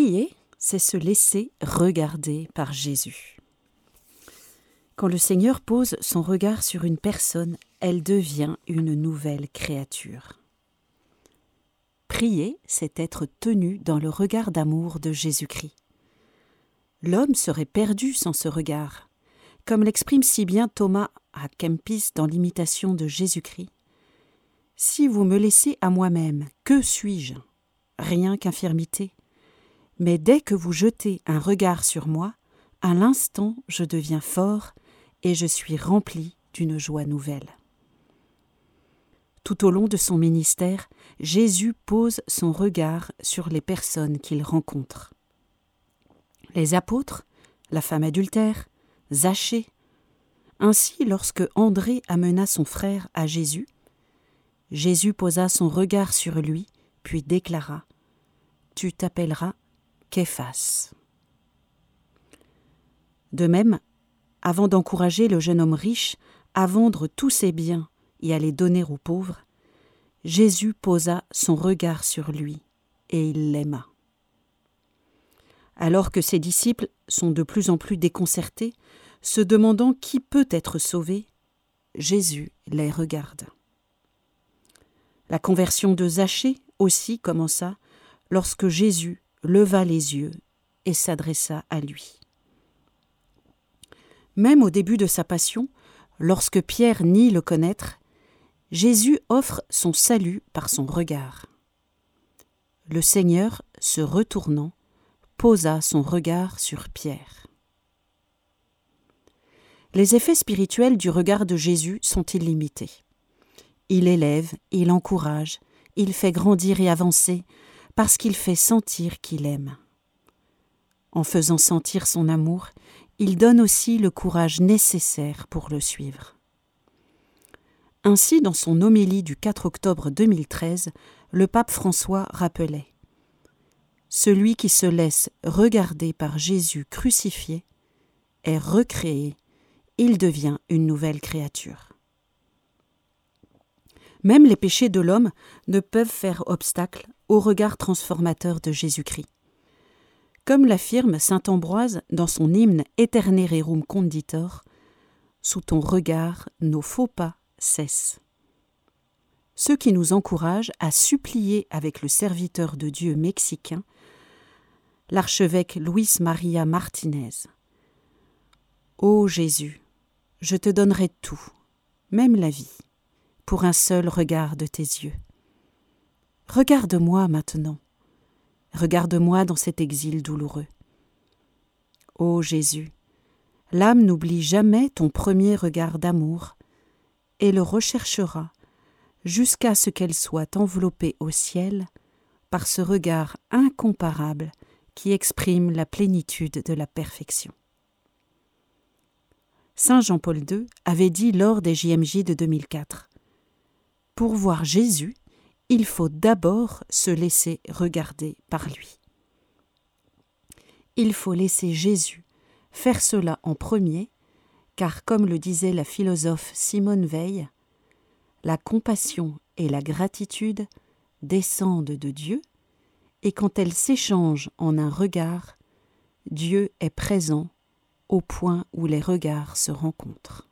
Prier, c'est se laisser regarder par Jésus. Quand le Seigneur pose son regard sur une personne, elle devient une nouvelle créature. Prier, c'est être tenu dans le regard d'amour de Jésus-Christ. L'homme serait perdu sans ce regard, comme l'exprime si bien Thomas à Kempis dans l'imitation de Jésus-Christ. Si vous me laissez à moi-même, que suis-je? Rien qu'infirmité. Mais dès que vous jetez un regard sur moi, à l'instant je deviens fort et je suis rempli d'une joie nouvelle. Tout au long de son ministère, Jésus pose son regard sur les personnes qu'il rencontre. Les apôtres, la femme adultère, Zachée. Ainsi, lorsque André amena son frère à Jésus, Jésus posa son regard sur lui, puis déclara Tu t'appelleras Képhas. De même, avant d'encourager le jeune homme riche à vendre tous ses biens et à les donner aux pauvres, Jésus posa son regard sur lui et il l'aima. Alors que ses disciples sont de plus en plus déconcertés, se demandant qui peut être sauvé, Jésus les regarde. La conversion de Zachée aussi commença lorsque Jésus leva les yeux et s'adressa à lui. Même au début de sa passion, lorsque Pierre nie le connaître, Jésus offre son salut par son regard. Le Seigneur, se retournant, posa son regard sur Pierre. Les effets spirituels du regard de Jésus sont illimités. Il élève, il encourage, il fait grandir et avancer, parce qu'il fait sentir qu'il aime. En faisant sentir son amour, il donne aussi le courage nécessaire pour le suivre. Ainsi, dans son homélie du 4 octobre 2013, le pape François rappelait Celui qui se laisse regarder par Jésus crucifié est recréé, il devient une nouvelle créature. Même les péchés de l'homme ne peuvent faire obstacle au regard transformateur de Jésus-Christ. Comme l'affirme saint Ambroise dans son hymne Eternererum Conditor, sous ton regard, nos faux pas cessent. Ce qui nous encourage à supplier avec le serviteur de Dieu mexicain, l'archevêque Luis Maria Martinez. Ô Jésus, je te donnerai tout, même la vie, pour un seul regard de tes yeux. Regarde-moi maintenant. Regarde-moi dans cet exil douloureux. Ô Jésus, l'âme n'oublie jamais ton premier regard d'amour et le recherchera jusqu'à ce qu'elle soit enveloppée au ciel par ce regard incomparable qui exprime la plénitude de la perfection. Saint Jean-Paul II avait dit lors des JMJ de 2004 Pour voir Jésus, il faut d'abord se laisser regarder par lui. Il faut laisser Jésus faire cela en premier, car comme le disait la philosophe Simone Veil, la compassion et la gratitude descendent de Dieu, et quand elles s'échangent en un regard, Dieu est présent au point où les regards se rencontrent.